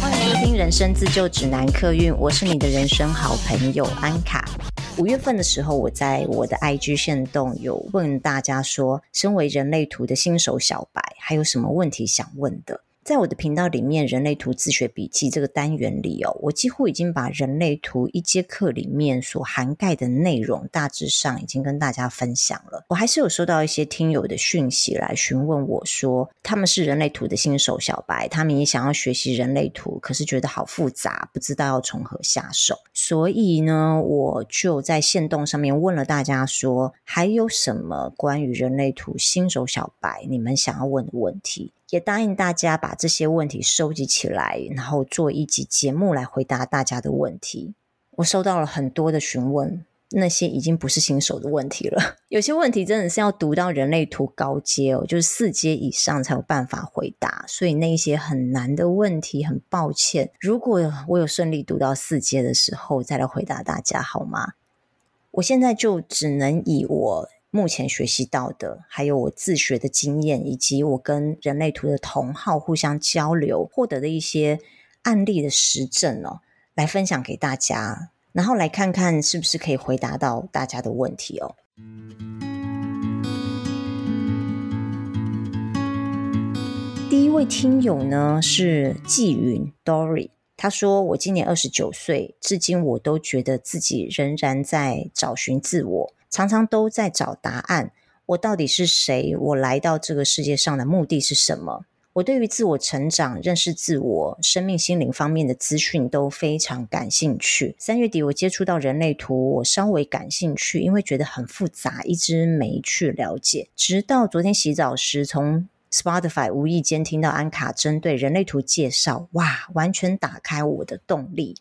欢迎收听《人生自救指南》客运，我是你的人生好朋友安卡。五月份的时候，我在我的 IG 线动有问大家说，身为人类图的新手小白，还有什么问题想问的？在我的频道里面，《人类图自学笔记》这个单元里哦，我几乎已经把人类图一节课里面所涵盖的内容，大致上已经跟大家分享了。我还是有收到一些听友的讯息来询问我说，他们是人类图的新手小白，他们也想要学习人类图，可是觉得好复杂，不知道要从何下手。所以呢，我就在限动上面问了大家说，还有什么关于人类图新手小白你们想要问的问题？也答应大家把这些问题收集起来，然后做一集节目来回答大家的问题。我收到了很多的询问，那些已经不是新手的问题了。有些问题真的是要读到人类图高阶哦，就是四阶以上才有办法回答。所以那些很难的问题，很抱歉，如果我有顺利读到四阶的时候再来回答大家好吗？我现在就只能以我。目前学习到的，还有我自学的经验，以及我跟人类图的同好互相交流获得的一些案例的实证哦，来分享给大家，然后来看看是不是可以回答到大家的问题哦。第一位听友呢是季云 Dory，他说：“我今年二十九岁，至今我都觉得自己仍然在找寻自我。”常常都在找答案，我到底是谁？我来到这个世界上的目的是什么？我对于自我成长、认识自我、生命心灵方面的资讯都非常感兴趣。三月底我接触到人类图，我稍微感兴趣，因为觉得很复杂，一直没去了解。直到昨天洗澡时，从 Spotify 无意间听到安卡针对人类图介绍，哇，完全打开我的动力。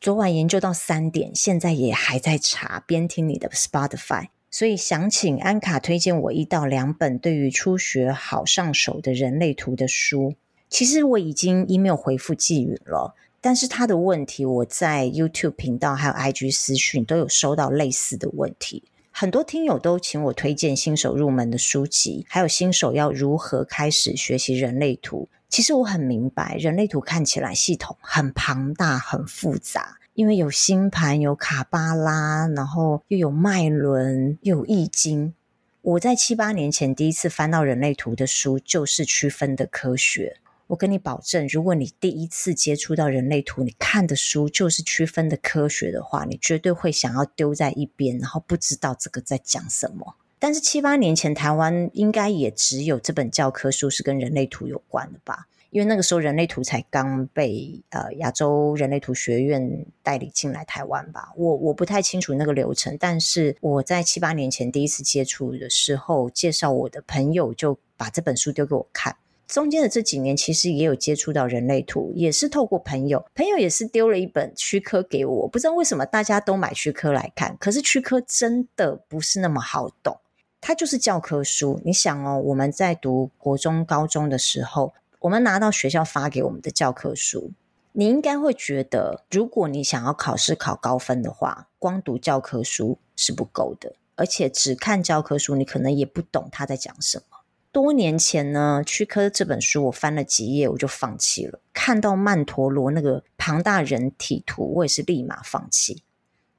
昨晚研究到三点，现在也还在查，边听你的 Spotify，所以想请安卡推荐我一到两本对于初学好上手的人类图的书。其实我已经 email 回复季允了，但是他的问题我在 YouTube 频道还有 IG 私讯都有收到类似的问题。很多听友都请我推荐新手入门的书籍，还有新手要如何开始学习人类图。其实我很明白，人类图看起来系统很庞大、很复杂，因为有星盘、有卡巴拉，然后又有脉轮、又有易经。我在七八年前第一次翻到人类图的书，就是区分的科学。我跟你保证，如果你第一次接触到人类图，你看的书就是区分的科学的话，你绝对会想要丢在一边，然后不知道这个在讲什么。但是七八年前，台湾应该也只有这本教科书是跟人类图有关的吧？因为那个时候人类图才刚被呃亚洲人类图学院代理进来台湾吧。我我不太清楚那个流程，但是我在七八年前第一次接触的时候，介绍我的朋友就把这本书丢给我看。中间的这几年，其实也有接触到人类图，也是透过朋友，朋友也是丢了一本区科给我。不知道为什么大家都买区科来看，可是区科真的不是那么好懂。它就是教科书，你想哦，我们在读国中、高中的时候，我们拿到学校发给我们的教科书，你应该会觉得，如果你想要考试考高分的话，光读教科书是不够的，而且只看教科书，你可能也不懂他在讲什么。多年前呢，区科这本书我翻了几页，我就放弃了。看到曼陀罗那个庞大人体图，我也是立马放弃。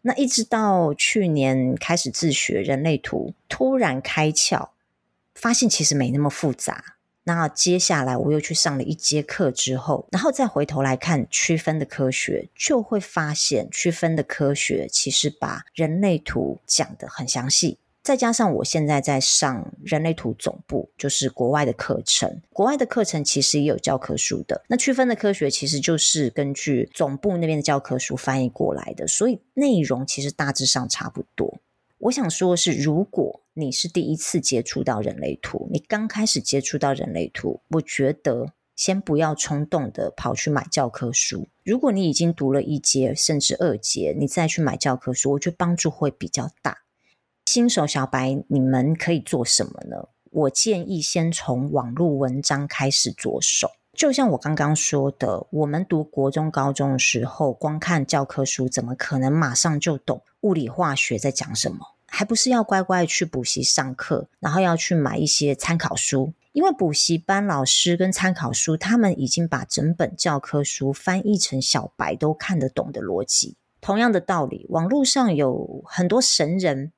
那一直到去年开始自学人类图，突然开窍，发现其实没那么复杂。那接下来我又去上了一节课之后，然后再回头来看区分的科学，就会发现区分的科学其实把人类图讲得很详细。再加上我现在在上人类图总部，就是国外的课程。国外的课程其实也有教科书的。那区分的科学其实就是根据总部那边的教科书翻译过来的，所以内容其实大致上差不多。我想说的是，如果你是第一次接触到人类图，你刚开始接触到人类图，我觉得先不要冲动的跑去买教科书。如果你已经读了一节甚至二节，你再去买教科书，我觉得帮助会比较大。新手小白，你们可以做什么呢？我建议先从网络文章开始着手。就像我刚刚说的，我们读国中、高中的时候，光看教科书，怎么可能马上就懂物理化学在讲什么？还不是要乖乖去补习上课，然后要去买一些参考书。因为补习班老师跟参考书，他们已经把整本教科书翻译成小白都看得懂的逻辑。同样的道理，网络上有很多神人，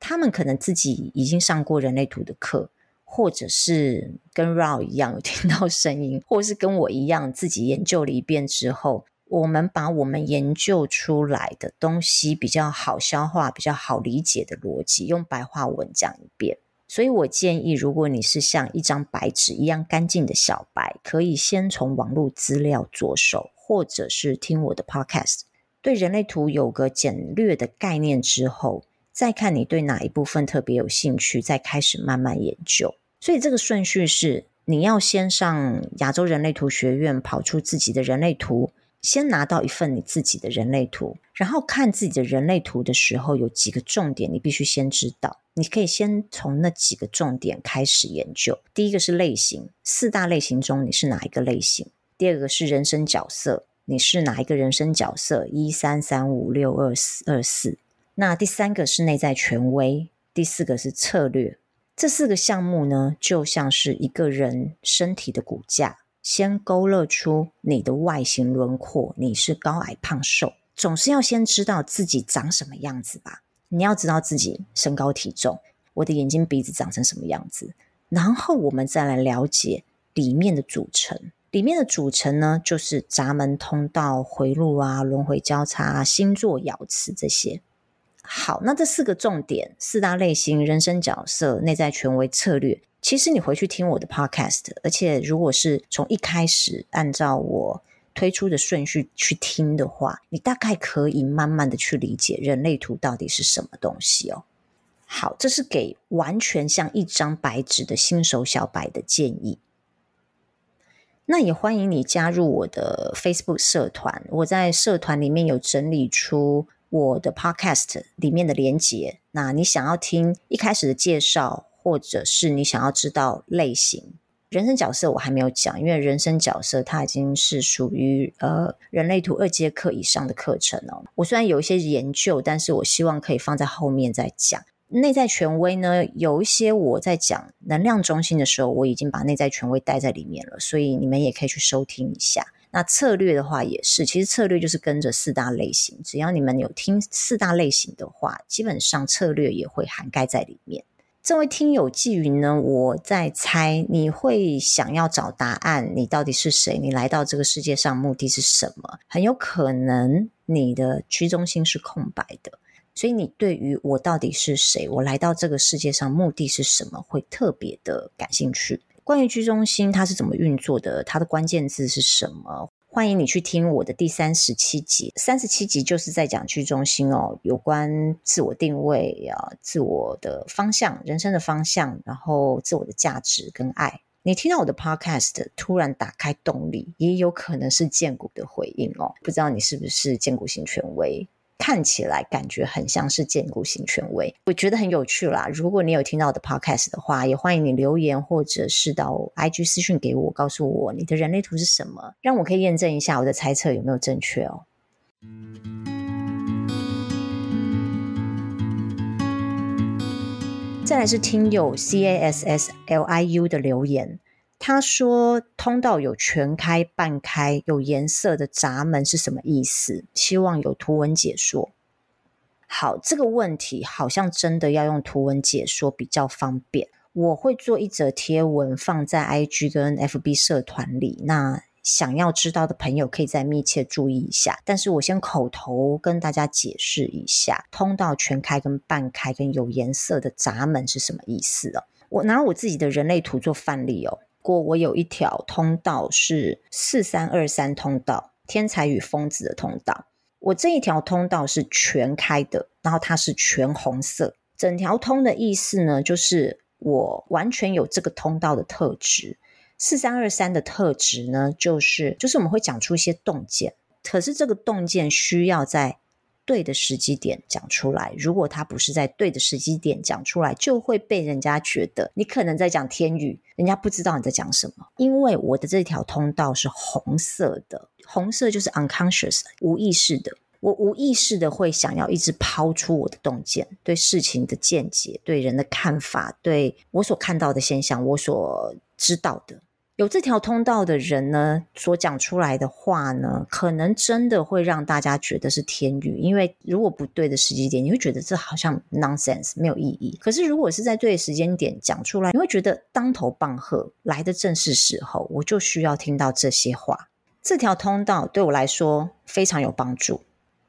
他们可能自己已经上过人类图的课，或者是跟 Raw 一样有听到声音，或是跟我一样自己研究了一遍之后，我们把我们研究出来的东西比较好消化、比较好理解的逻辑，用白话文讲一遍。所以我建议，如果你是像一张白纸一样干净的小白，可以先从网络资料着手，或者是听我的 Podcast。对人类图有个简略的概念之后，再看你对哪一部分特别有兴趣，再开始慢慢研究。所以这个顺序是：你要先上亚洲人类图学院，跑出自己的人类图，先拿到一份你自己的人类图，然后看自己的人类图的时候，有几个重点你必须先知道。你可以先从那几个重点开始研究。第一个是类型，四大类型中你是哪一个类型？第二个是人生角色。你是哪一个人生角色？一三三五六二四二四。那第三个是内在权威，第四个是策略。这四个项目呢，就像是一个人身体的骨架，先勾勒出你的外形轮廓。你是高矮胖瘦，总是要先知道自己长什么样子吧？你要知道自己身高体重，我的眼睛鼻子长成什么样子，然后我们再来了解里面的组成。里面的组成呢，就是闸门、通道、回路啊、轮回交叉啊、星座、爻辞这些。好，那这四个重点，四大类型、人生角色、内在权威、策略，其实你回去听我的 podcast，而且如果是从一开始按照我推出的顺序去听的话，你大概可以慢慢的去理解人类图到底是什么东西哦。好，这是给完全像一张白纸的新手小白的建议。那也欢迎你加入我的 Facebook 社团，我在社团里面有整理出我的 Podcast 里面的连结。那你想要听一开始的介绍，或者是你想要知道类型、人生角色，我还没有讲，因为人生角色它已经是属于呃人类图二阶课以上的课程哦。我虽然有一些研究，但是我希望可以放在后面再讲。内在权威呢，有一些我在讲能量中心的时候，我已经把内在权威带在里面了，所以你们也可以去收听一下。那策略的话也是，其实策略就是跟着四大类型，只要你们有听四大类型的话，基本上策略也会涵盖在里面。这位听友纪云呢，我在猜你会想要找答案，你到底是谁？你来到这个世界上目的是什么？很有可能你的居中心是空白的。所以你对于我到底是谁，我来到这个世界上目的是什么，会特别的感兴趣。关于居中心它是怎么运作的，它的关键字是什么？欢迎你去听我的第三十七集，三十七集就是在讲居中心哦，有关自我定位啊、自我的方向、人生的方向，然后自我的价值跟爱。你听到我的 podcast 突然打开动力，也有可能是荐股的回应哦，不知道你是不是荐股型权威？看起来感觉很像是荐骨型权威，我觉得很有趣啦。如果你有听到我的 podcast 的话，也欢迎你留言或者是到 IG 私讯给我，告诉我你的人类图是什么，让我可以验证一下我的猜测有没有正确哦。再来是听友 CASSLIU 的留言。他说：“通道有全开、半开、有颜色的闸门是什么意思？希望有图文解说。”好，这个问题好像真的要用图文解说比较方便。我会做一则贴文放在 IG 跟 FB 社团里，那想要知道的朋友可以再密切注意一下。但是我先口头跟大家解释一下，通道全开跟半开跟有颜色的闸门是什么意思哦。我拿我自己的人类图做范例哦。过我有一条通道是四三二三通道，天才与疯子的通道。我这一条通道是全开的，然后它是全红色。整条通的意思呢，就是我完全有这个通道的特质。四三二三的特质呢，就是就是我们会讲出一些洞见，可是这个洞见需要在。对的时机点讲出来，如果他不是在对的时机点讲出来，就会被人家觉得你可能在讲天语，人家不知道你在讲什么。因为我的这条通道是红色的，红色就是 unconscious 无意识的。我无意识的会想要一直抛出我的洞见，对事情的见解，对人的看法，对我所看到的现象，我所知道的。有这条通道的人呢，所讲出来的话呢，可能真的会让大家觉得是天语，因为如果不对的时机点，你会觉得这好像 nonsense 没有意义。可是如果是在对的时间点讲出来，你会觉得当头棒喝，来的正是时候，我就需要听到这些话。这条通道对我来说非常有帮助，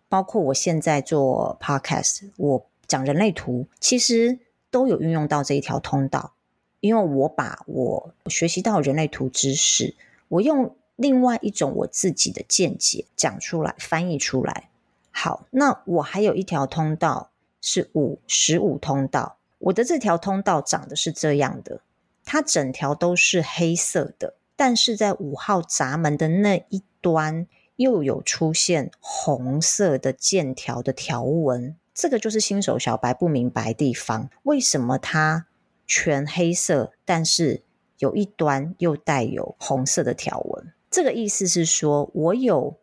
包括我现在做 podcast，我讲人类图，其实都有运用到这一条通道。因为我把我学习到人类图知识，我用另外一种我自己的见解讲出来，翻译出来。好，那我还有一条通道是五十五通道，我的这条通道长的是这样的，它整条都是黑色的，但是在五号闸门的那一端又有出现红色的线条的条纹，这个就是新手小白不明白地方，为什么它？全黑色，但是有一端又带有红色的条纹。这个意思是说，我有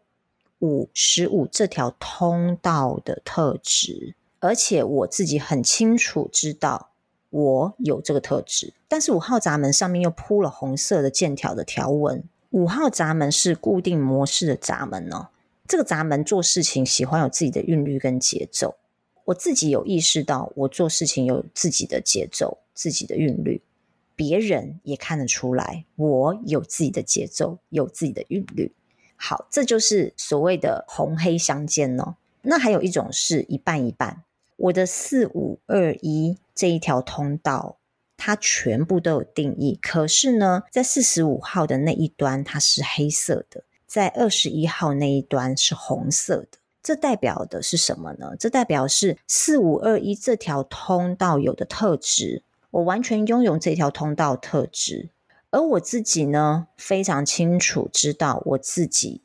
五十五这条通道的特质，而且我自己很清楚知道我有这个特质。但是五号闸门上面又铺了红色的线条的条纹。五号闸门是固定模式的闸门哦。这个闸门做事情喜欢有自己的韵律跟节奏。我自己有意识到，我做事情有自己的节奏。自己的韵律，别人也看得出来，我有自己的节奏，有自己的韵律。好，这就是所谓的红黑相间哦。那还有一种是一半一半。我的四五二一这一条通道，它全部都有定义。可是呢，在四十五号的那一端，它是黑色的；在二十一号那一端是红色的。这代表的是什么呢？这代表是四五二一这条通道有的特质。我完全拥有这条通道特质，而我自己呢，非常清楚知道我自己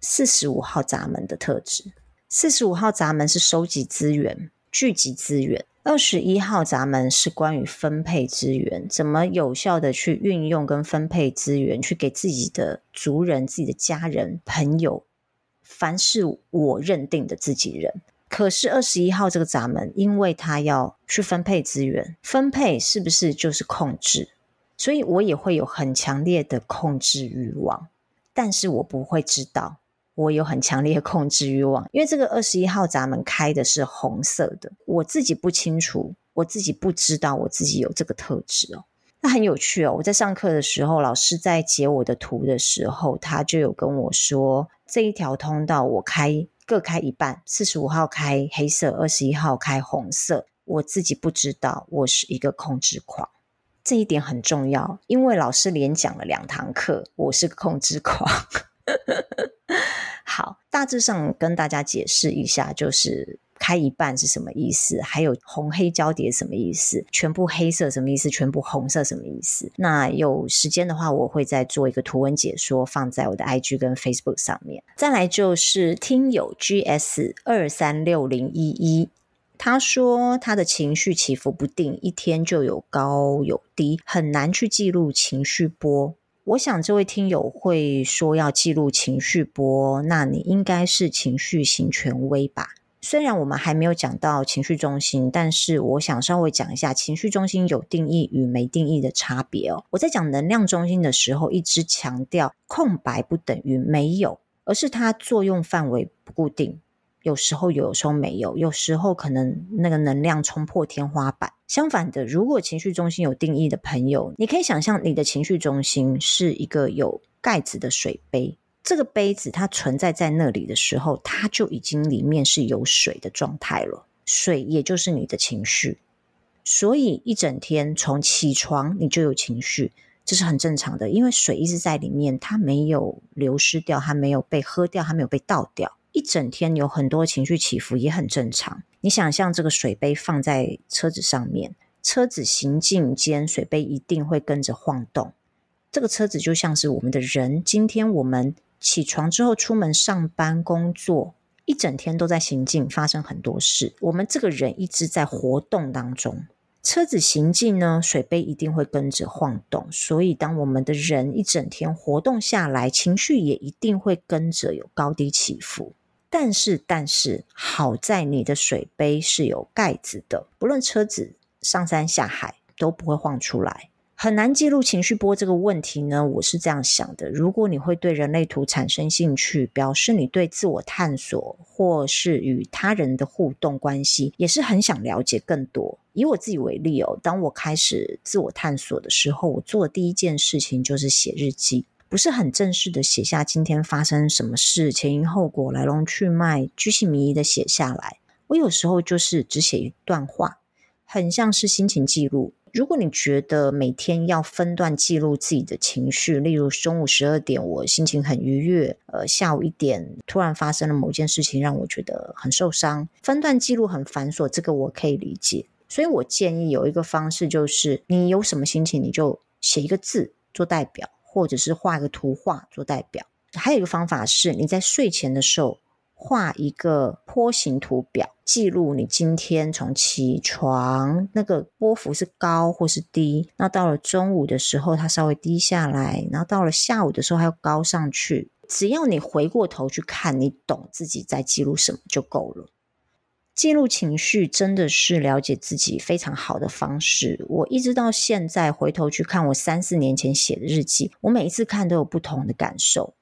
四十五号闸门的特质。四十五号闸门是收集资源、聚集资源；二十一号闸门是关于分配资源，怎么有效的去运用跟分配资源，去给自己的族人、自己的家人、朋友，凡是我认定的自己人。可是二十一号这个闸门，因为他要去分配资源，分配是不是就是控制？所以我也会有很强烈的控制欲望，但是我不会知道我有很强烈的控制欲望，因为这个二十一号闸门开的是红色的，我自己不清楚，我自己不知道我自己有这个特质哦。那很有趣哦，我在上课的时候，老师在解我的图的时候，他就有跟我说，这一条通道我开。各开一半，四十五号开黑色，二十一号开红色。我自己不知道，我是一个控制狂，这一点很重要，因为老师连讲了两堂课，我是个控制狂。好，大致上跟大家解释一下，就是。开一半是什么意思？还有红黑交叠什么意思？全部黑色什么意思？全部红色什么意思？那有时间的话，我会再做一个图文解说，放在我的 IG 跟 Facebook 上面。再来就是听友 GS 二三六零一一，他说他的情绪起伏不定，一天就有高有低，很难去记录情绪波。我想这位听友会说要记录情绪波，那你应该是情绪型权威吧？虽然我们还没有讲到情绪中心，但是我想稍微讲一下情绪中心有定义与没定义的差别哦。我在讲能量中心的时候，一直强调空白不等于没有，而是它作用范围不固定，有时候有，有时候没有，有时候可能那个能量冲破天花板。相反的，如果情绪中心有定义的朋友，你可以想象你的情绪中心是一个有盖子的水杯。这个杯子它存在在那里的时候，它就已经里面是有水的状态了。水也就是你的情绪，所以一整天从起床你就有情绪，这是很正常的，因为水一直在里面，它没有流失掉，它没有被喝掉，它没有被倒掉。一整天有很多情绪起伏也很正常。你想象这个水杯放在车子上面，车子行进间，水杯一定会跟着晃动。这个车子就像是我们的人，今天我们。起床之后出门上班工作，一整天都在行进，发生很多事。我们这个人一直在活动当中，车子行进呢，水杯一定会跟着晃动。所以，当我们的人一整天活动下来，情绪也一定会跟着有高低起伏。但是，但是好在你的水杯是有盖子的，不论车子上山下海都不会晃出来。很难记录情绪波这个问题呢，我是这样想的：如果你会对人类图产生兴趣，表示你对自我探索或是与他人的互动关系也是很想了解更多。以我自己为例哦，当我开始自我探索的时候，我做的第一件事情就是写日记，不是很正式的写下今天发生什么事、前因后果、来龙去脉，居心靡遗的写下来。我有时候就是只写一段话，很像是心情记录。如果你觉得每天要分段记录自己的情绪，例如中午十二点我心情很愉悦，呃，下午一点突然发生了某件事情让我觉得很受伤，分段记录很繁琐，这个我可以理解。所以我建议有一个方式，就是你有什么心情，你就写一个字做代表，或者是画一个图画做代表。还有一个方法是，你在睡前的时候。画一个波形图表，记录你今天从起床那个波幅是高或是低。那到了中午的时候，它稍微低下来，然后到了下午的时候，它又高上去。只要你回过头去看，你懂自己在记录什么就够了。记录情绪真的是了解自己非常好的方式。我一直到现在回头去看我三四年前写的日记，我每一次看都有不同的感受。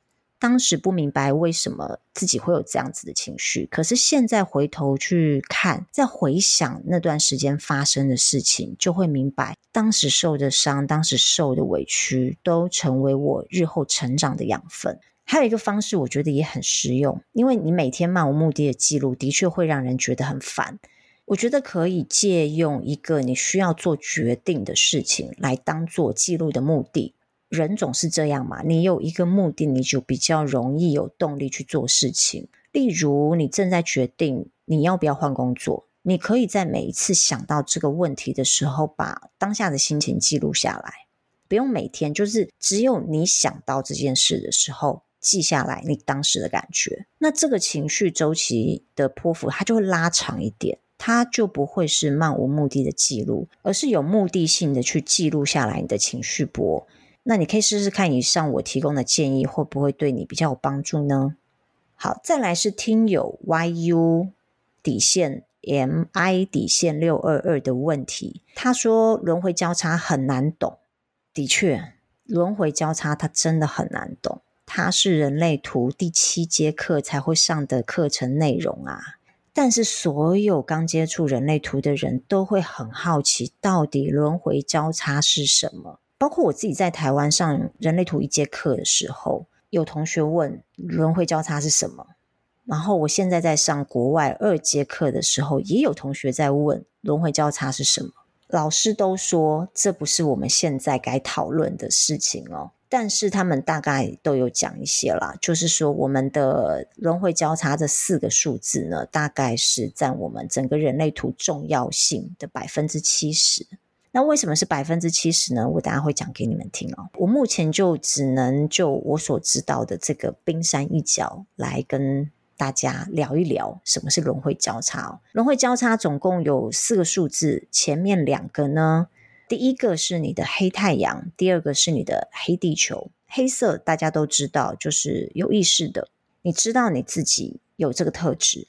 当时不明白为什么自己会有这样子的情绪，可是现在回头去看，再回想那段时间发生的事情，就会明白当时受的伤、当时受的委屈，都成为我日后成长的养分。还有一个方式，我觉得也很实用，因为你每天漫无目的的记录，的确会让人觉得很烦。我觉得可以借用一个你需要做决定的事情来当做记录的目的。人总是这样嘛，你有一个目的，你就比较容易有动力去做事情。例如，你正在决定你要不要换工作，你可以在每一次想到这个问题的时候，把当下的心情记录下来。不用每天，就是只有你想到这件事的时候，记下来你当时的感觉。那这个情绪周期的波幅，它就会拉长一点，它就不会是漫无目的的记录，而是有目的性的去记录下来你的情绪波。那你可以试试看，以上我提供的建议会不会对你比较有帮助呢？好，再来是听友 YU 底线 MI 底线六二二的问题。他说轮回交叉很难懂，的确，轮回交叉它真的很难懂。它是人类图第七节课才会上的课程内容啊。但是所有刚接触人类图的人都会很好奇，到底轮回交叉是什么？包括我自己在台湾上人类图一节课的时候，有同学问轮回交叉是什么，然后我现在在上国外二节课的时候，也有同学在问轮回交叉是什么。老师都说这不是我们现在该讨论的事情哦，但是他们大概都有讲一些啦，就是说我们的轮回交叉这四个数字呢，大概是占我们整个人类图重要性的百分之七十。那为什么是百分之七十呢？我等下会讲给你们听哦。我目前就只能就我所知道的这个冰山一角来跟大家聊一聊什么是轮回交叉哦。轮回交叉总共有四个数字，前面两个呢，第一个是你的黑太阳，第二个是你的黑地球。黑色大家都知道，就是有意识的，你知道你自己有这个特质。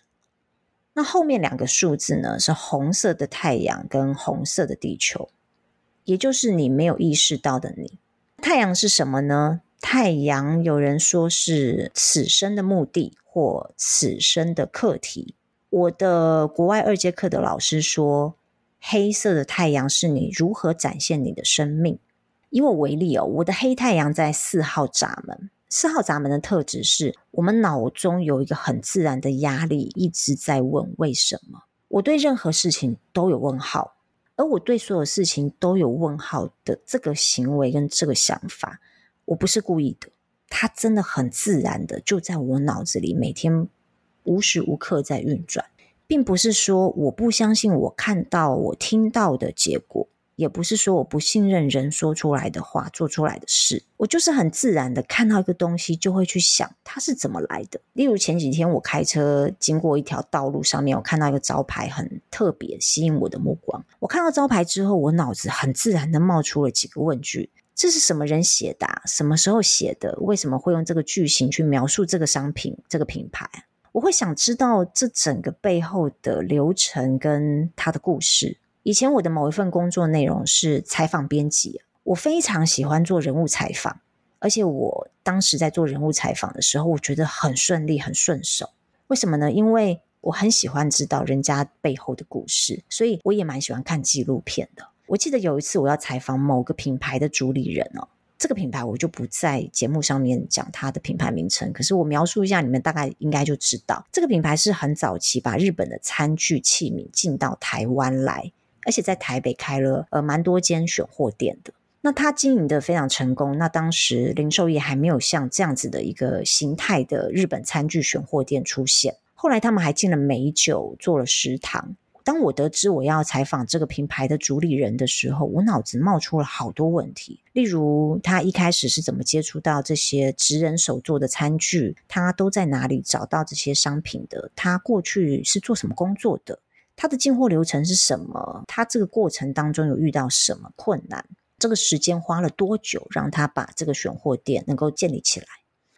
那后面两个数字呢，是红色的太阳跟红色的地球，也就是你没有意识到的你。太阳是什么呢？太阳有人说是此生的目的或此生的课题。我的国外二阶课的老师说，黑色的太阳是你如何展现你的生命。以我为例哦，我的黑太阳在四号闸门。四号闸门的特质是我们脑中有一个很自然的压力，一直在问为什么。我对任何事情都有问号，而我对所有事情都有问号的这个行为跟这个想法，我不是故意的，它真的很自然的就在我脑子里每天无时无刻在运转，并不是说我不相信我看到我听到的结果。也不是说我不信任人说出来的话、做出来的事，我就是很自然的看到一个东西，就会去想它是怎么来的。例如前几天我开车经过一条道路上面，我看到一个招牌很特别，吸引我的目光。我看到招牌之后，我脑子很自然的冒出了几个问句：这是什么人写的？什么时候写的？为什么会用这个句型去描述这个商品、这个品牌？我会想知道这整个背后的流程跟他的故事。以前我的某一份工作内容是采访编辑，我非常喜欢做人物采访，而且我当时在做人物采访的时候，我觉得很顺利、很顺手。为什么呢？因为我很喜欢知道人家背后的故事，所以我也蛮喜欢看纪录片的。我记得有一次我要采访某个品牌的主理人哦，这个品牌我就不在节目上面讲它的品牌名称，可是我描述一下，你们大概应该就知道，这个品牌是很早期把日本的餐具器皿进到台湾来，而且在台北开了呃蛮多间选货店的。那他经营的非常成功，那当时零售业还没有像这样子的一个形态的日本餐具选货店出现。后来他们还进了美酒，做了食堂。当我得知我要采访这个品牌的主理人的时候，我脑子冒出了好多问题。例如，他一开始是怎么接触到这些职人手做的餐具？他都在哪里找到这些商品的？他过去是做什么工作的？他的进货流程是什么？他这个过程当中有遇到什么困难？这个时间花了多久，让他把这个选货店能够建立起来？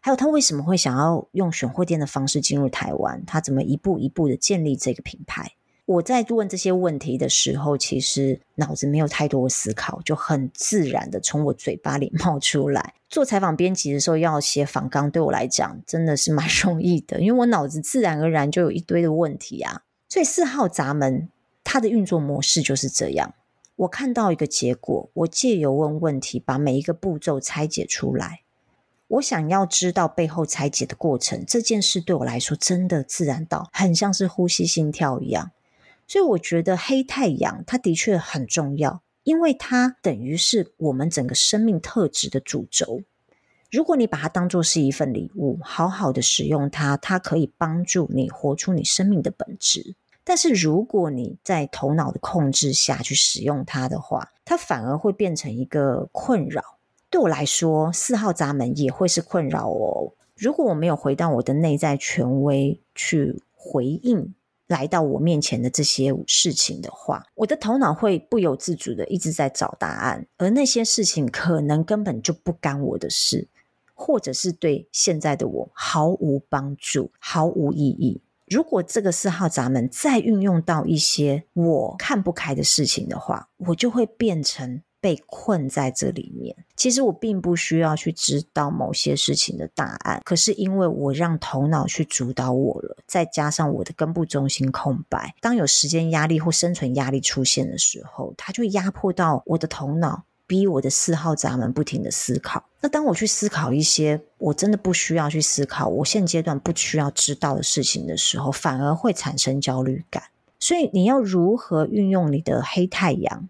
还有他为什么会想要用选货店的方式进入台湾？他怎么一步一步的建立这个品牌？我在问这些问题的时候，其实脑子没有太多思考，就很自然的从我嘴巴里 冒出来。做采访编辑的时候要写访纲，对我来讲真的是蛮 容易的，因为我脑子自然而然就有一堆的问题啊。所以四号闸门它的运作模式就是这样。我看到一个结果，我借由问问题，把每一个步骤拆解出来。我想要知道背后拆解的过程，这件事对我来说真的自然到很像是呼吸心跳一样。所以我觉得黑太阳它的确很重要，因为它等于是我们整个生命特质的主轴。如果你把它当作是一份礼物，好好的使用它，它可以帮助你活出你生命的本质。但是如果你在头脑的控制下去使用它的话，它反而会变成一个困扰。对我来说，四号闸门也会是困扰哦。如果我没有回到我的内在权威去回应。来到我面前的这些事情的话，我的头脑会不由自主的一直在找答案，而那些事情可能根本就不干我的事，或者是对现在的我毫无帮助、毫无意义。如果这个四号闸门再运用到一些我看不开的事情的话，我就会变成。被困在这里面，其实我并不需要去知道某些事情的答案，可是因为我让头脑去主导我了，再加上我的根部中心空白，当有时间压力或生存压力出现的时候，它就压迫到我的头脑，逼我的四号闸门不停的思考。那当我去思考一些我真的不需要去思考，我现阶段不需要知道的事情的时候，反而会产生焦虑感。所以你要如何运用你的黑太阳？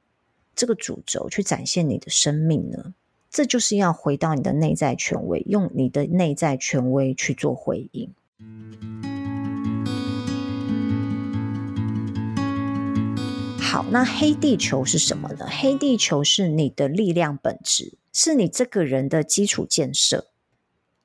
这个主轴去展现你的生命呢？这就是要回到你的内在权威，用你的内在权威去做回应。好，那黑地球是什么呢？黑地球是你的力量本质，是你这个人的基础建设。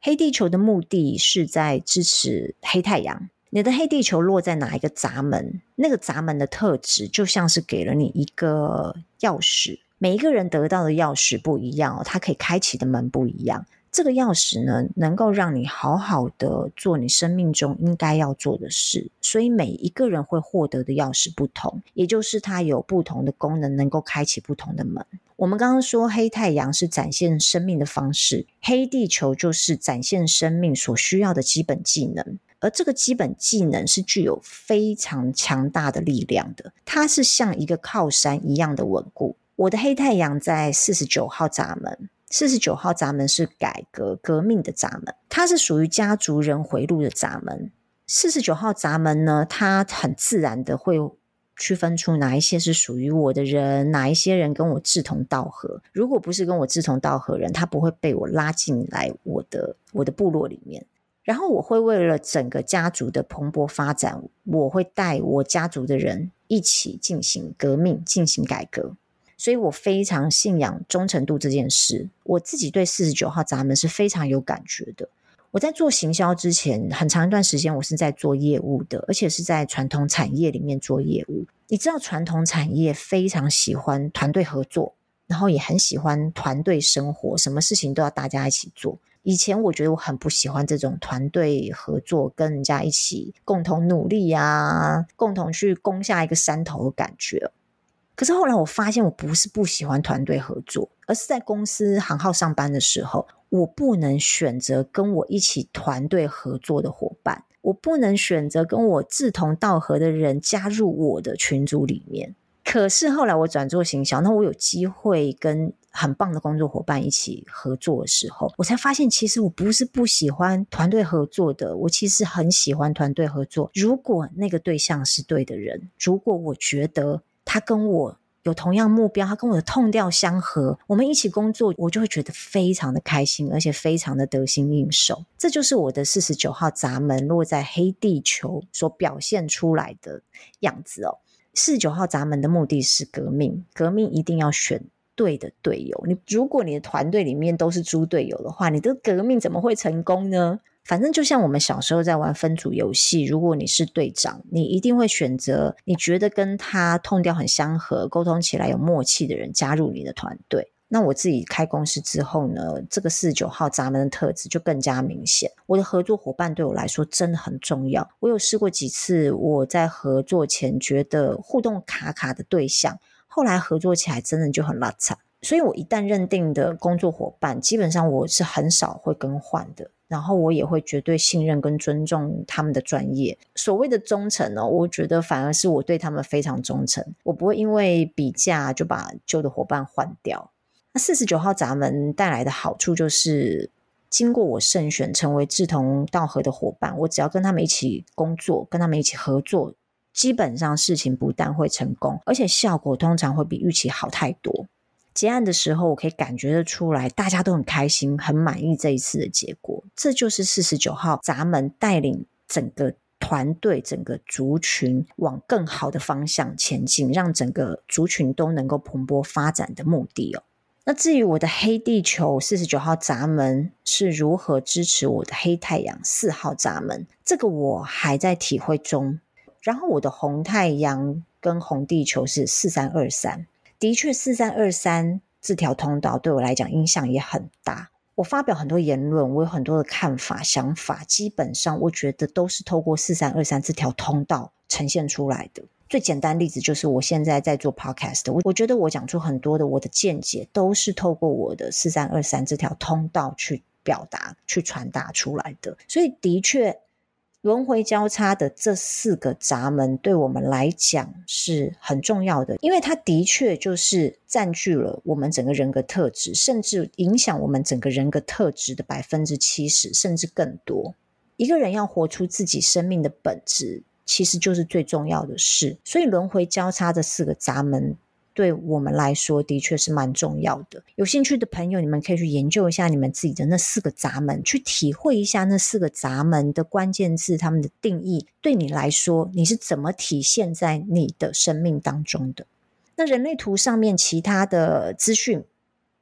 黑地球的目的是在支持黑太阳。你的黑地球落在哪一个闸门？那个闸门的特质就像是给了你一个钥匙。每一个人得到的钥匙不一样哦，它可以开启的门不一样。这个钥匙呢，能够让你好好的做你生命中应该要做的事。所以每一个人会获得的钥匙不同，也就是它有不同的功能，能够开启不同的门。我们刚刚说黑太阳是展现生命的方式，黑地球就是展现生命所需要的基本技能。而这个基本技能是具有非常强大的力量的，它是像一个靠山一样的稳固。我的黑太阳在四十九号闸门，四十九号闸门是改革革命的闸门，它是属于家族人回路的闸门。四十九号闸门呢，它很自然的会区分出哪一些是属于我的人，哪一些人跟我志同道合。如果不是跟我志同道合人，他不会被我拉进来我的我的部落里面。然后我会为了整个家族的蓬勃发展，我会带我家族的人一起进行革命、进行改革。所以我非常信仰忠诚度这件事。我自己对四十九号闸门是非常有感觉的。我在做行销之前，很长一段时间我是在做业务的，而且是在传统产业里面做业务。你知道，传统产业非常喜欢团队合作。然后也很喜欢团队生活，什么事情都要大家一起做。以前我觉得我很不喜欢这种团队合作，跟人家一起共同努力啊，共同去攻下一个山头的感觉。可是后来我发现，我不是不喜欢团队合作，而是在公司行号上班的时候，我不能选择跟我一起团队合作的伙伴，我不能选择跟我志同道合的人加入我的群组里面。可是后来我转做行销，那我有机会跟很棒的工作伙伴一起合作的时候，我才发现，其实我不是不喜欢团队合作的，我其实很喜欢团队合作。如果那个对象是对的人，如果我觉得。他跟我有同样目标，他跟我的 tone 调相合，我们一起工作，我就会觉得非常的开心，而且非常的得心应手。这就是我的四十九号闸门落在黑地球所表现出来的样子哦。四十九号闸门的目的是革命，革命一定要选对的队友。你如果你的团队里面都是猪队友的话，你的革命怎么会成功呢？反正就像我们小时候在玩分组游戏，如果你是队长，你一定会选择你觉得跟他痛调很相合、沟通起来有默契的人加入你的团队。那我自己开公司之后呢，这个四十九号闸门的特质就更加明显。我的合作伙伴对我来说真的很重要。我有试过几次，我在合作前觉得互动卡卡的对象，后来合作起来真的就很拉扯。所以我一旦认定的工作伙伴，基本上我是很少会更换的。然后我也会绝对信任跟尊重他们的专业。所谓的忠诚呢，我觉得反而是我对他们非常忠诚。我不会因为比价就把旧的伙伴换掉。那四十九号闸门带来的好处就是，经过我慎选成为志同道合的伙伴，我只要跟他们一起工作，跟他们一起合作，基本上事情不但会成功，而且效果通常会比预期好太多。结案的时候，我可以感觉得出来，大家都很开心、很满意这一次的结果。这就是四十九号闸门带领整个团队、整个族群往更好的方向前进，让整个族群都能够蓬勃发展的目的哦。那至于我的黑地球四十九号闸门是如何支持我的黑太阳四号闸门，这个我还在体会中。然后我的红太阳跟红地球是四三二三。的确，四三二三这条通道对我来讲影响也很大。我发表很多言论，我有很多的看法、想法，基本上我觉得都是透过四三二三这条通道呈现出来的。最简单例子就是我现在在做 podcast，我我觉得我讲出很多的我的见解，都是透过我的四三二三这条通道去表达、去传达出来的。所以，的确。轮回交叉的这四个闸门对我们来讲是很重要的，因为它的确就是占据了我们整个人格特质，甚至影响我们整个人格特质的百分之七十，甚至更多。一个人要活出自己生命的本质，其实就是最重要的事。所以，轮回交叉的四个闸门。对我们来说，的确是蛮重要的。有兴趣的朋友，你们可以去研究一下你们自己的那四个闸门，去体会一下那四个闸门的关键字，他们的定义对你来说，你是怎么体现在你的生命当中的？那人类图上面其他的资讯，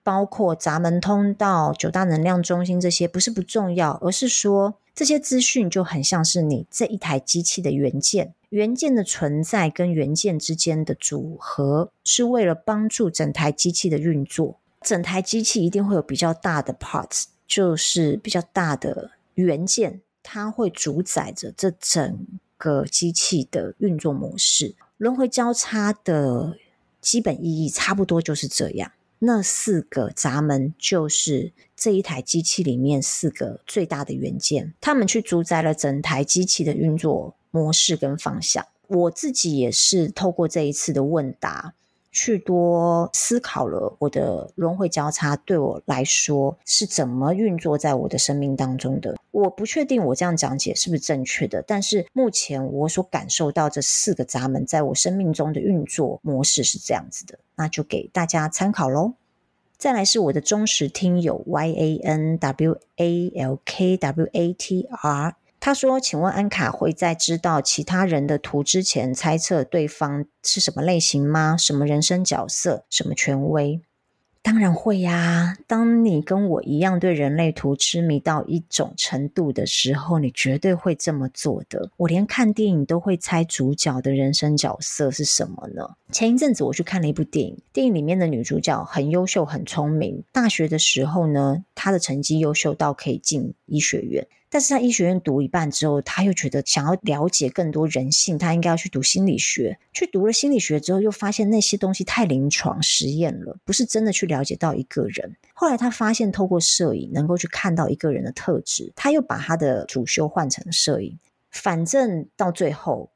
包括闸门通道、九大能量中心这些，不是不重要，而是说这些资讯就很像是你这一台机器的元件。元件的存在跟元件之间的组合，是为了帮助整台机器的运作。整台机器一定会有比较大的 parts，就是比较大的元件，它会主宰着这整个机器的运作模式。轮回交叉的基本意义差不多就是这样。那四个闸门就是这一台机器里面四个最大的元件，它们去主宰了整台机器的运作模式跟方向，我自己也是透过这一次的问答，去多思考了我的轮回交叉对我来说是怎么运作在我的生命当中的。我不确定我这样讲解是不是正确的，但是目前我所感受到这四个闸门在我生命中的运作模式是这样子的，那就给大家参考喽。再来是我的忠实听友 Y A N W A L K W A T R。他说：“请问安卡会在知道其他人的图之前猜测对方是什么类型吗？什么人生角色？什么权威？”当然会呀！当你跟我一样对人类图痴迷到一种程度的时候，你绝对会这么做的。我连看电影都会猜主角的人生角色是什么呢？前一阵子我去看了一部电影，电影里面的女主角很优秀、很聪明。大学的时候呢，她的成绩优秀到可以进医学院。但是他医学院读一半之后，他又觉得想要了解更多人性，他应该要去读心理学。去读了心理学之后，又发现那些东西太临床实验了，不是真的去了解到一个人。后来他发现，透过摄影能够去看到一个人的特质，他又把他的主修换成摄影。反正到最后，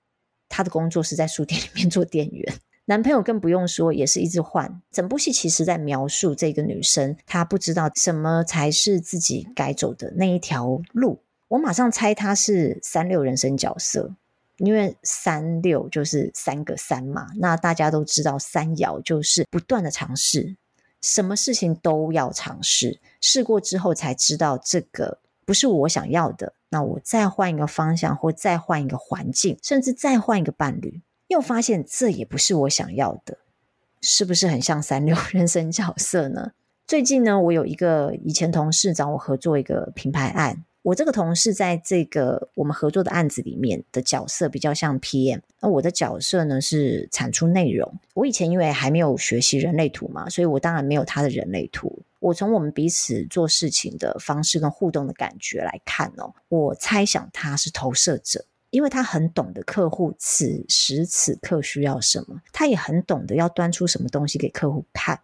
他的工作是在书店里面做店员。男朋友更不用说，也是一直换。整部戏其实在描述这个女生，她不知道什么才是自己该走的那一条路。我马上猜她是三六人生角色，因为三六就是三个三嘛。那大家都知道，三爻就是不断的尝试，什么事情都要尝试，试过之后才知道这个不是我想要的。那我再换一个方向，或再换一个环境，甚至再换一个伴侣。又发现这也不是我想要的，是不是很像三六人生角色呢？最近呢，我有一个以前同事找我合作一个品牌案，我这个同事在这个我们合作的案子里面的角色比较像 PM，那我的角色呢是产出内容。我以前因为还没有学习人类图嘛，所以我当然没有他的人类图。我从我们彼此做事情的方式跟互动的感觉来看哦，我猜想他是投射者。因为他很懂得客户此时此刻需要什么，他也很懂得要端出什么东西给客户看，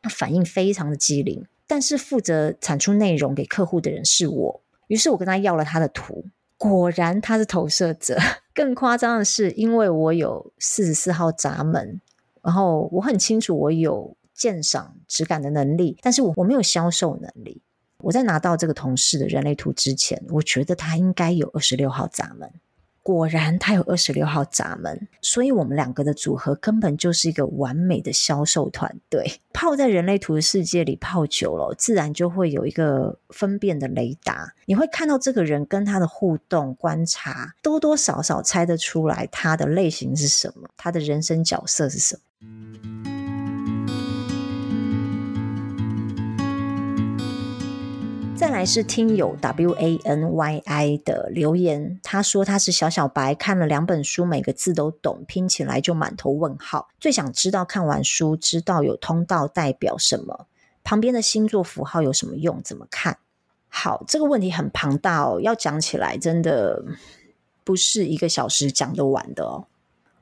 他反应非常的机灵。但是负责产出内容给客户的人是我，于是我跟他要了他的图，果然他是投射者。更夸张的是，因为我有四十四号闸门，然后我很清楚我有鉴赏质感的能力，但是我我没有销售能力。我在拿到这个同事的人类图之前，我觉得他应该有二十六号闸门。果然，他有二十六号闸门，所以我们两个的组合根本就是一个完美的销售团队。泡在人类图的世界里泡久了，自然就会有一个分辨的雷达。你会看到这个人跟他的互动、观察，多多少少猜得出来他的类型是什么，他的人生角色是什么。再来是听友 W A N Y I 的留言，他说他是小小白，看了两本书，每个字都懂，拼起来就满头问号。最想知道看完书知道有通道代表什么，旁边的星座符号有什么用？怎么看？好，这个问题很庞大哦，要讲起来真的不是一个小时讲得完的哦。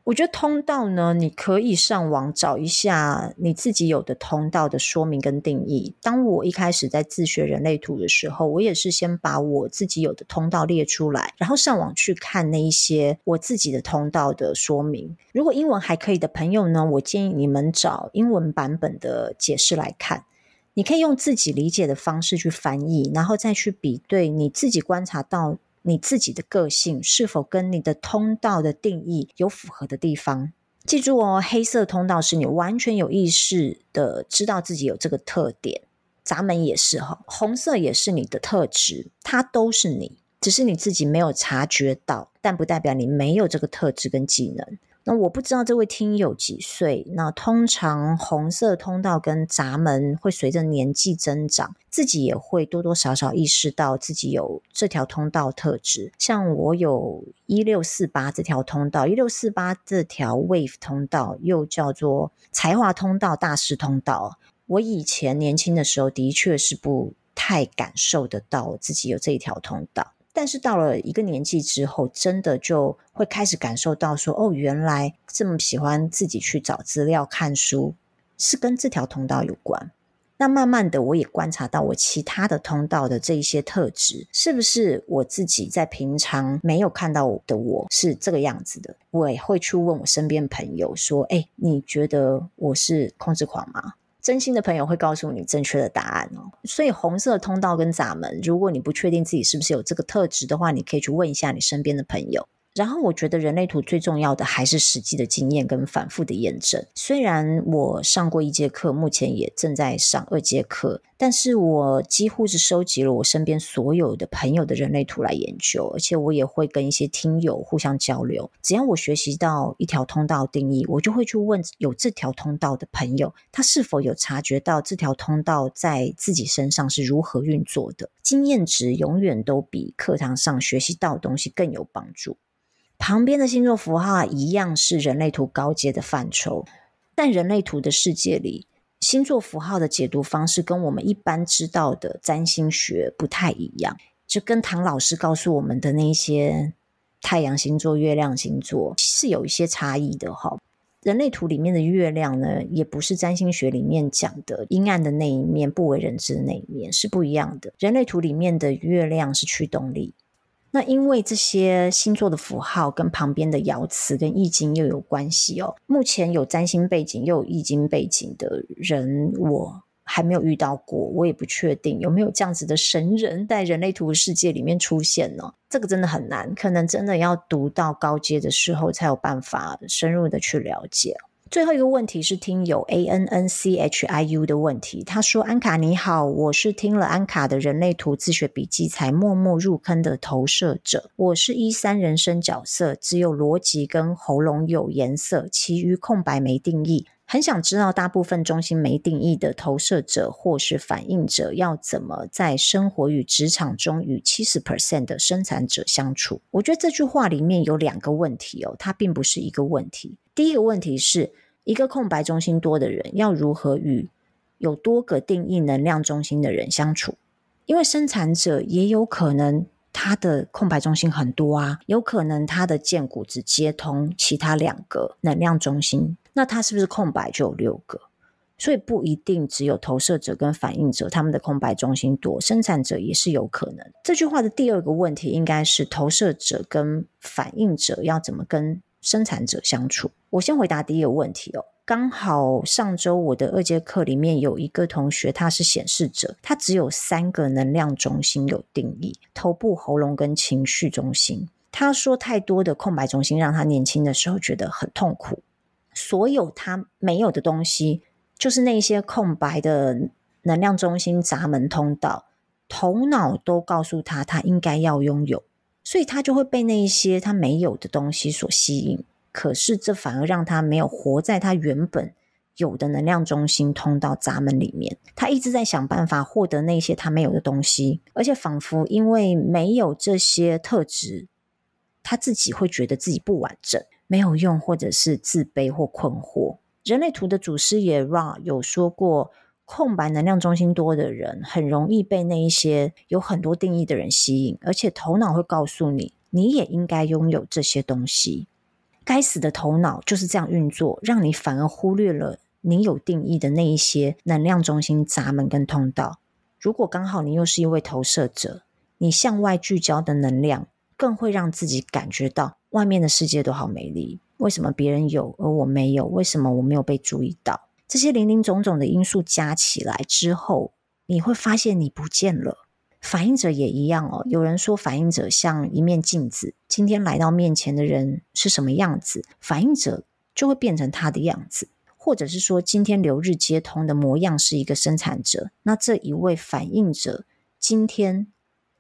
我觉得通道呢，你可以上网找一下你自己有的通道的说明跟定义。当我一开始在自学人类图的时候，我也是先把我自己有的通道列出来，然后上网去看那一些我自己的通道的说明。如果英文还可以的朋友呢，我建议你们找英文版本的解释来看。你可以用自己理解的方式去翻译，然后再去比对你自己观察到。你自己的个性是否跟你的通道的定义有符合的地方？记住哦，黑色通道是你完全有意识的知道自己有这个特点，闸门也是哈，红色也是你的特质，它都是你，只是你自己没有察觉到，但不代表你没有这个特质跟技能。那我不知道这位听友几岁？那通常红色通道跟闸门会随着年纪增长，自己也会多多少少意识到自己有这条通道特质。像我有一六四八这条通道，一六四八这条 Wave 通道又叫做才华通道、大师通道。我以前年轻的时候的确是不太感受得到自己有这一条通道。但是到了一个年纪之后，真的就会开始感受到说，哦，原来这么喜欢自己去找资料、看书，是跟这条通道有关。那慢慢的，我也观察到我其他的通道的这一些特质，是不是我自己在平常没有看到的我是这个样子的？我也会去问我身边朋友说，哎，你觉得我是控制狂吗？真心的朋友会告诉你正确的答案哦。所以红色通道跟闸门，如果你不确定自己是不是有这个特质的话，你可以去问一下你身边的朋友。然后我觉得人类图最重要的还是实际的经验跟反复的验证。虽然我上过一节课，目前也正在上二节课，但是我几乎是收集了我身边所有的朋友的人类图来研究，而且我也会跟一些听友互相交流。只要我学习到一条通道定义，我就会去问有这条通道的朋友，他是否有察觉到这条通道在自己身上是如何运作的。经验值永远都比课堂上学习到的东西更有帮助。旁边的星座符号一样是人类图高阶的范畴，但人类图的世界里，星座符号的解读方式跟我们一般知道的占星学不太一样，就跟唐老师告诉我们的那些太阳星座、月亮星座是有一些差异的哈。人类图里面的月亮呢，也不是占星学里面讲的阴暗的那一面、不为人知的那一面，是不一样的。人类图里面的月亮是驱动力。那因为这些星座的符号跟旁边的爻辞跟易经又有关系哦。目前有占星背景又有易经背景的人，我还没有遇到过，我也不确定有没有这样子的神人在人类图世界里面出现呢？这个真的很难，可能真的要读到高阶的时候才有办法深入的去了解。最后一个问题是听友 A N N C H I U 的问题，他说：“安卡你好，我是听了安卡的人类图自学笔记才默默入坑的投射者。我是一三人生角色，只有逻辑跟喉咙有颜色，其余空白没定义。很想知道大部分中心没定义的投射者或是反应者要怎么在生活与职场中与七十 percent 的生产者相处。”我觉得这句话里面有两个问题哦，它并不是一个问题。第一个问题是，一个空白中心多的人要如何与有多个定义能量中心的人相处？因为生产者也有可能他的空白中心很多啊，有可能他的荐骨只接通其他两个能量中心，那他是不是空白就有六个？所以不一定只有投射者跟反应者他们的空白中心多，生产者也是有可能。这句话的第二个问题应该是投射者跟反应者要怎么跟生产者相处？我先回答第一个问题哦。刚好上周我的二节课里面有一个同学，他是显示者，他只有三个能量中心有定义：头部、喉咙跟情绪中心。他说太多的空白中心让他年轻的时候觉得很痛苦。所有他没有的东西，就是那些空白的能量中心闸门通道，头脑都告诉他他应该要拥有，所以他就会被那一些他没有的东西所吸引。可是，这反而让他没有活在他原本有的能量中心通道闸门里面。他一直在想办法获得那些他没有的东西，而且仿佛因为没有这些特质，他自己会觉得自己不完整、没有用，或者是自卑或困惑。人类图的祖师爷 Ra 有说过，空白能量中心多的人很容易被那一些有很多定义的人吸引，而且头脑会告诉你，你也应该拥有这些东西。该死的头脑就是这样运作，让你反而忽略了你有定义的那一些能量中心闸门跟通道。如果刚好你又是一位投射者，你向外聚焦的能量，更会让自己感觉到外面的世界都好美丽。为什么别人有而我没有？为什么我没有被注意到？这些林林总总的因素加起来之后，你会发现你不见了。反应者也一样哦。有人说，反应者像一面镜子，今天来到面前的人是什么样子，反应者就会变成他的样子；或者是说，今天流日接通的模样是一个生产者，那这一位反应者今天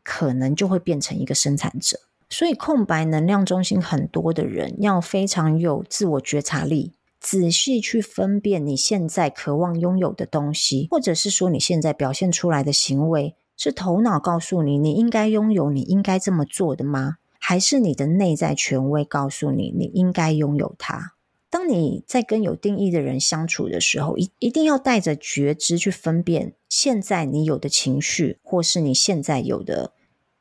可能就会变成一个生产者。所以，空白能量中心很多的人要非常有自我觉察力，仔细去分辨你现在渴望拥有的东西，或者是说你现在表现出来的行为。是头脑告诉你你应该拥有，你应该这么做的吗？还是你的内在权威告诉你你应该拥有它？当你在跟有定义的人相处的时候，一一定要带着觉知去分辨，现在你有的情绪，或是你现在有的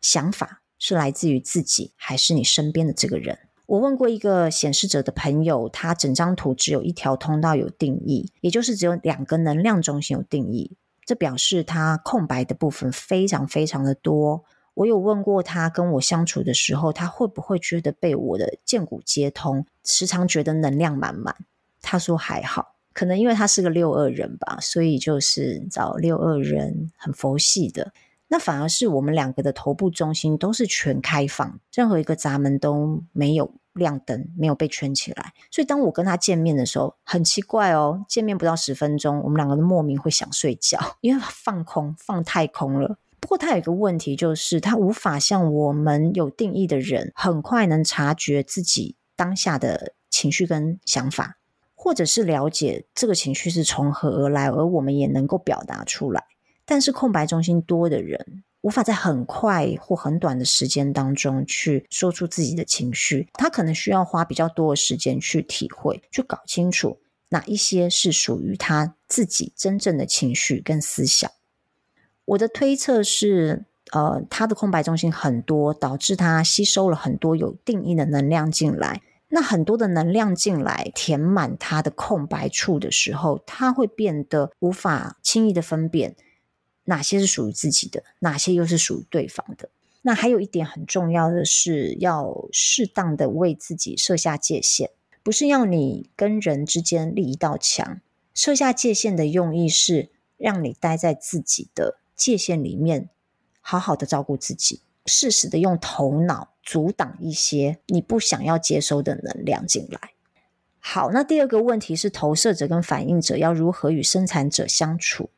想法，是来自于自己，还是你身边的这个人？我问过一个显示者的朋友，他整张图只有一条通道有定义，也就是只有两个能量中心有定义。这表示他空白的部分非常非常的多。我有问过他，跟我相处的时候，他会不会觉得被我的荐骨接通，时常觉得能量满满？他说还好，可能因为他是个六二人吧，所以就是找六二人很佛系的。那反而是我们两个的头部中心都是全开放，任何一个闸门都没有亮灯，没有被圈起来。所以当我跟他见面的时候，很奇怪哦，见面不到十分钟，我们两个都莫名会想睡觉，因为放空，放太空了。不过他有一个问题，就是他无法像我们有定义的人，很快能察觉自己当下的情绪跟想法，或者是了解这个情绪是从何而来，而我们也能够表达出来。但是空白中心多的人，无法在很快或很短的时间当中去说出自己的情绪，他可能需要花比较多的时间去体会，去搞清楚哪一些是属于他自己真正的情绪跟思想。我的推测是，呃，他的空白中心很多，导致他吸收了很多有定义的能量进来。那很多的能量进来填满他的空白处的时候，他会变得无法轻易的分辨。哪些是属于自己的，哪些又是属于对方的？那还有一点很重要的是，要适当的为自己设下界限，不是要你跟人之间立一道墙。设下界限的用意是让你待在自己的界限里面，好好的照顾自己，适时的用头脑阻挡一些你不想要接收的能量进来。好，那第二个问题是，投射者跟反应者要如何与生产者相处？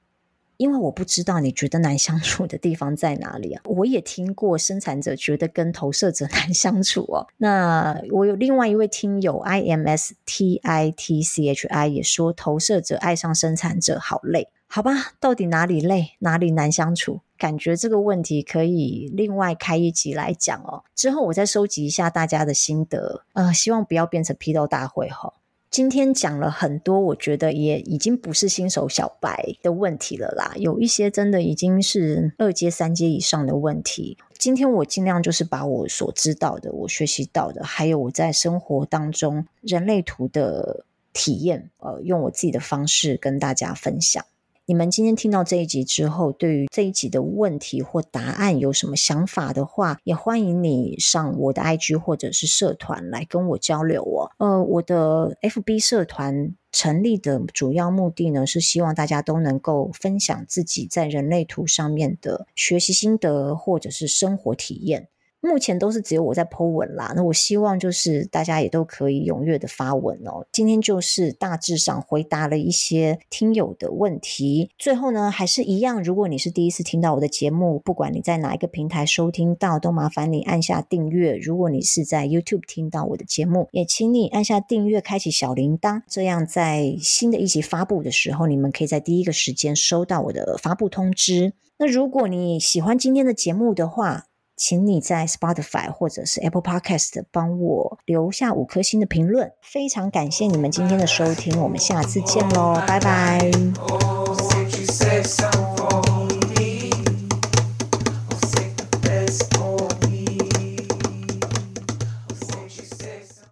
因为我不知道你觉得难相处的地方在哪里啊？我也听过生产者觉得跟投射者 难相处哦。那我有另外一位听友 I M S T I T C H I 也说，投射者爱上生产者好累，好吧？到底哪里累，哪里难相处？感觉这个问题可以另外开一集来讲哦。之后我再收集一下大家的心得，呃，希望不要变成批斗大会哈。今天讲了很多，我觉得也已经不是新手小白的问题了啦，有一些真的已经是二阶、三阶以上的问题。今天我尽量就是把我所知道的、我学习到的，还有我在生活当中人类图的体验，呃，用我自己的方式跟大家分享。你们今天听到这一集之后，对于这一集的问题或答案有什么想法的话，也欢迎你上我的 IG 或者是社团来跟我交流哦。呃，我的 FB 社团成立的主要目的呢，是希望大家都能够分享自己在人类图上面的学习心得或者是生活体验。目前都是只有我在 po 文啦，那我希望就是大家也都可以踊跃的发文哦。今天就是大致上回答了一些听友的问题。最后呢，还是一样，如果你是第一次听到我的节目，不管你在哪一个平台收听到，都麻烦你按下订阅。如果你是在 YouTube 听到我的节目，也请你按下订阅，开启小铃铛，这样在新的一集发布的时候，你们可以在第一个时间收到我的发布通知。那如果你喜欢今天的节目的话，请你在 spotify 或者是 apple podcast 帮我留下五颗星的评论。非常感谢你们今天的收听我们下次见喽拜拜。